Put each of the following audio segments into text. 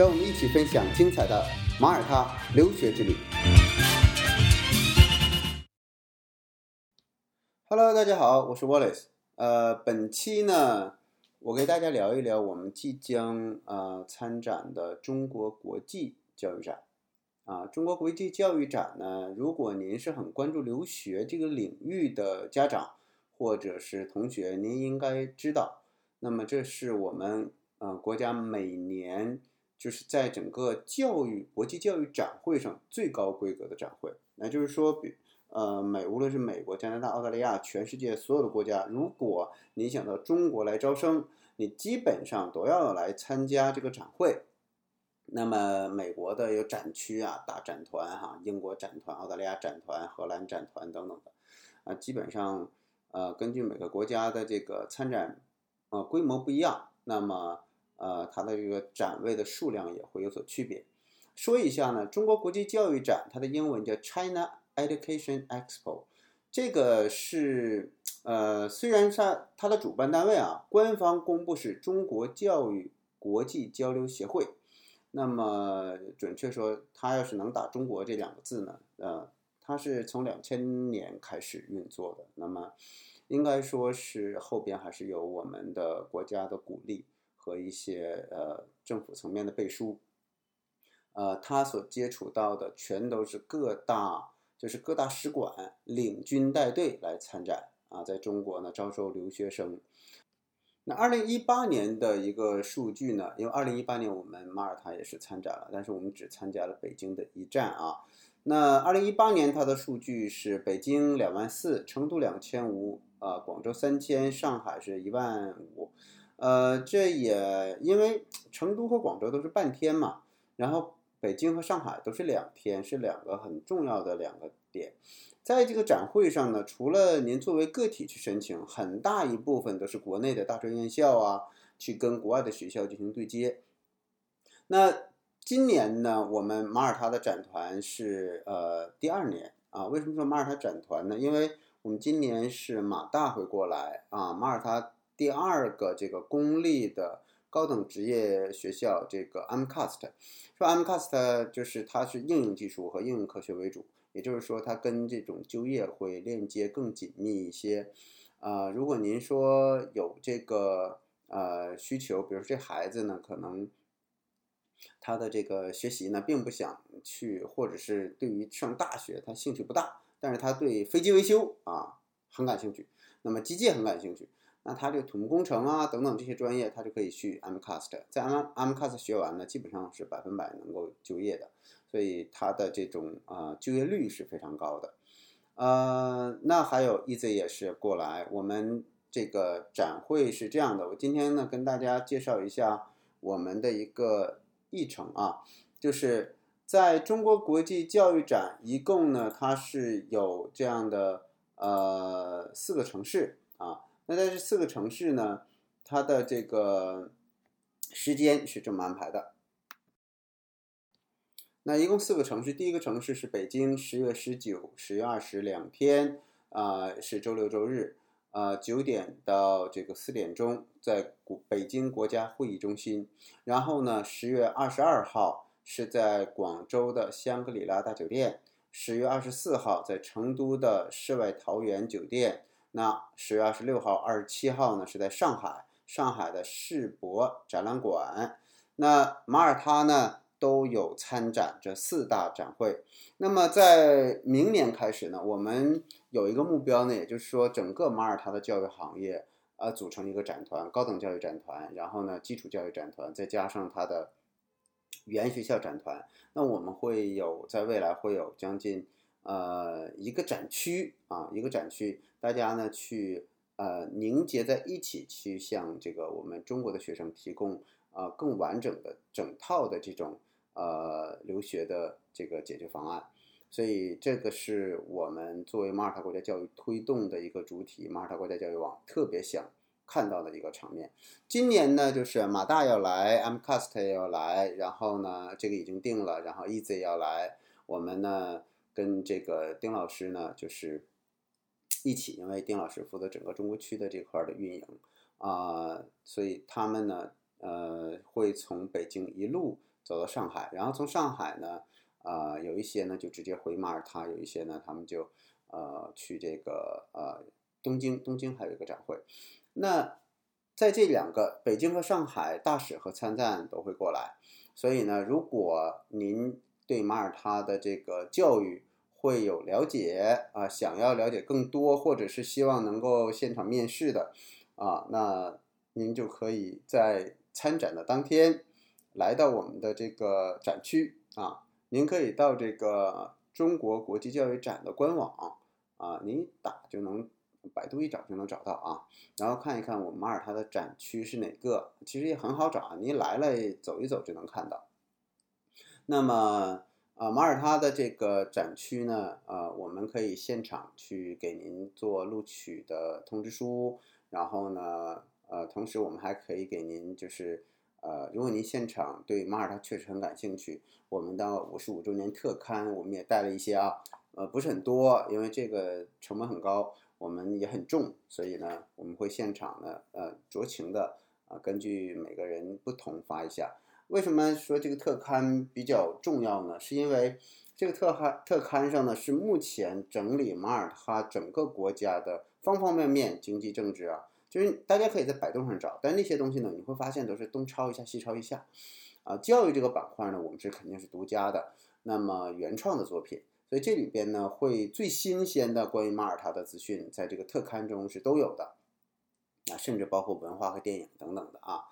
让我们一起分享精彩的马耳他留学之旅。Hello，大家好，我是 Wallace。呃，本期呢，我给大家聊一聊我们即将呃参展的中国国际教育展。啊，中国国际教育展呢，如果您是很关注留学这个领域的家长或者是同学，您应该知道，那么这是我们呃国家每年就是在整个教育国际教育展会上最高规格的展会。那就是说，比呃美无论是美国、加拿大、澳大利亚，全世界所有的国家，如果你想到中国来招生，你基本上都要来参加这个展会。那么美国的有展区啊，大展团哈，英国展团、澳大利亚展团、荷兰展团等等的，啊，基本上呃根据每个国家的这个参展呃规模不一样，那么呃它的这个展位的数量也会有所区别。说一下呢，中国国际教育展，它的英文叫 China Education Expo，这个是呃虽然它它的主办单位啊，官方公布是中国教育国际交流协会。那么准确说，它要是能打“中国”这两个字呢？呃，它是从两千年开始运作的。那么，应该说是后边还是有我们的国家的鼓励和一些呃政府层面的背书。呃，他所接触到的全都是各大，就是各大使馆领军带队来参展啊，在中国呢招收留学生。那二零一八年的一个数据呢？因为二零一八年我们马耳他也是参展了，但是我们只参加了北京的一站啊。那二零一八年它的数据是北京两万四，成都两千五，啊，广州三千，上海是一万五。呃，这也因为成都和广州都是半天嘛，然后北京和上海都是两天，是两个很重要的两个点。在这个展会上呢，除了您作为个体去申请，很大一部分都是国内的大专院校啊，去跟国外的学校进行对接。那今年呢，我们马耳他的展团是呃第二年啊。为什么说马耳他展团呢？因为我们今年是马大会过来啊，马耳他第二个这个公立的高等职业学校，这个 MCAST，说 MCAST 就是它是应用技术和应用科学为主。也就是说，它跟这种就业会链接更紧密一些。啊，如果您说有这个呃需求，比如说这孩子呢，可能他的这个学习呢并不想去，或者是对于上大学他兴趣不大，但是他对飞机维修啊很感兴趣，那么机械很感兴趣，那他这个土木工程啊等等这些专业，他就可以去 MCAST，在 M MCAST 学完呢，基本上是百分百能够就业的。所以它的这种啊就业率是非常高的，呃，那还有 EZ 也是过来，我们这个展会是这样的，我今天呢跟大家介绍一下我们的一个议程啊，就是在中国国际教育展，一共呢它是有这样的呃四个城市啊，那在这四个城市呢，它的这个时间是这么安排的。那一共四个城市，第一个城市是北京，十月十九、十月二十两天，啊，是周六周日，啊，九点到这个四点钟，在古北京国家会议中心。然后呢，十月二十二号是在广州的香格里拉大酒店，十月二十四号在成都的世外桃源酒店。那十月二十六号、二十七号呢是在上海，上海的世博展览馆。那马耳他呢？都有参展这四大展会。那么在明年开始呢，我们有一个目标呢，也就是说，整个马耳他的教育行业啊，组成一个展团，高等教育展团，然后呢，基础教育展团，再加上它的语言学校展团。那我们会有在未来会有将近呃一个展区啊，一个展区，大家呢去呃凝结在一起，去向这个我们中国的学生提供啊更完整的整套的这种。呃留学的这个解决方案。所以这个是我们作为马耳他国家教育推动的一个主体，马耳他国家教育网特别想看到的一个场面。今年呢，就是马大要来，MCAST 要来，然后呢，这个已经定了，然后 EZ 要来，我们呢跟这个丁老师呢就是一起，因为丁老师负责整个中国区的这块的运营啊，所以他们呢呃会从北京一路走到上海，然后从上海呢。啊，有一些呢就直接回马耳他，有一些呢他们就呃去这个呃东京，东京还有一个展会。那在这两个北京和上海大使和参赞都会过来，所以呢，如果您对马耳他的这个教育会有了解啊，想要了解更多，或者是希望能够现场面试的啊，那您就可以在参展的当天来到我们的这个展区啊。您可以到这个中国国际教育展的官网啊，您打就能，百度一找就能找到啊。然后看一看我们马耳他的展区是哪个，其实也很好找啊，您来了走一走就能看到。那么啊，马耳他的这个展区呢，呃，我们可以现场去给您做录取的通知书，然后呢，呃，同时我们还可以给您就是。呃，如果您现场对马耳他确实很感兴趣，我们的五十五周年特刊我们也带了一些啊，呃，不是很多，因为这个成本很高，我们也很重，所以呢，我们会现场呢，呃，酌情的啊，根据每个人不同发一下。为什么说这个特刊比较重要呢？是因为这个特刊特刊上呢，是目前整理马耳他整个国家的方方面面经济政治啊。就是大家可以在百度上找，但那些东西呢，你会发现都是东抄一下西抄一下，啊，教育这个板块呢，我们是肯定是独家的，那么原创的作品，所以这里边呢，会最新鲜的关于马耳他的资讯，在这个特刊中是都有的，啊，甚至包括文化和电影等等的啊。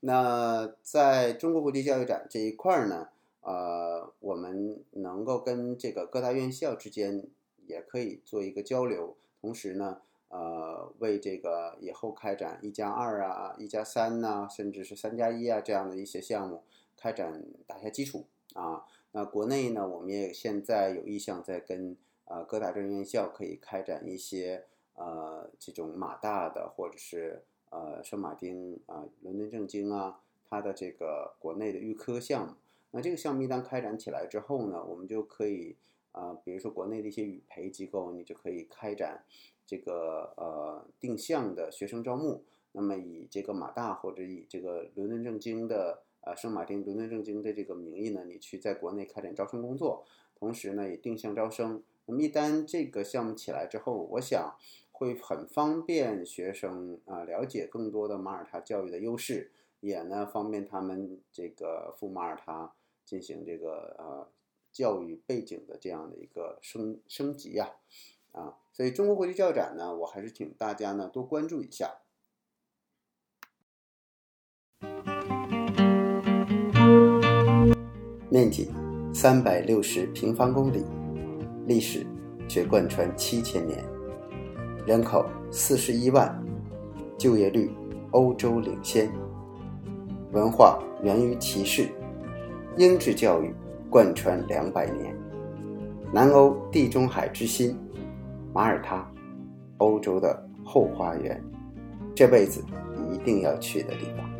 那在中国国际教育展这一块儿呢，呃，我们能够跟这个各大院校之间也可以做一个交流，同时呢。呃，为这个以后开展一加二啊、一加三呐，甚至是三加一啊这样的一些项目开展打下基础啊。那国内呢，我们也现在有意向在跟呃各大专院校可以开展一些呃这种马大的或者是呃圣马丁啊、伦敦政经啊，它的这个国内的预科项目。那这个项目一旦开展起来之后呢，我们就可以啊，比如说国内的一些语培机构，你就可以开展。这个呃定向的学生招募，那么以这个马大或者以这个伦敦政经的呃圣马丁伦敦政经的这个名义呢，你去在国内开展招生工作，同时呢也定向招生。那么一旦这个项目起来之后，我想会很方便学生啊了解更多的马耳他教育的优势，也呢方便他们这个赴马耳他进行这个呃教育背景的这样的一个升升级呀。啊，所以中国国际教展呢，我还是请大家呢多关注一下。面积三百六十平方公里，历史却贯穿七千年，人口四十一万，就业率欧洲领先，文化源于骑士，英制教育贯穿两百年，南欧地中海之心。马耳他，欧洲的后花园，这辈子一定要去的地方。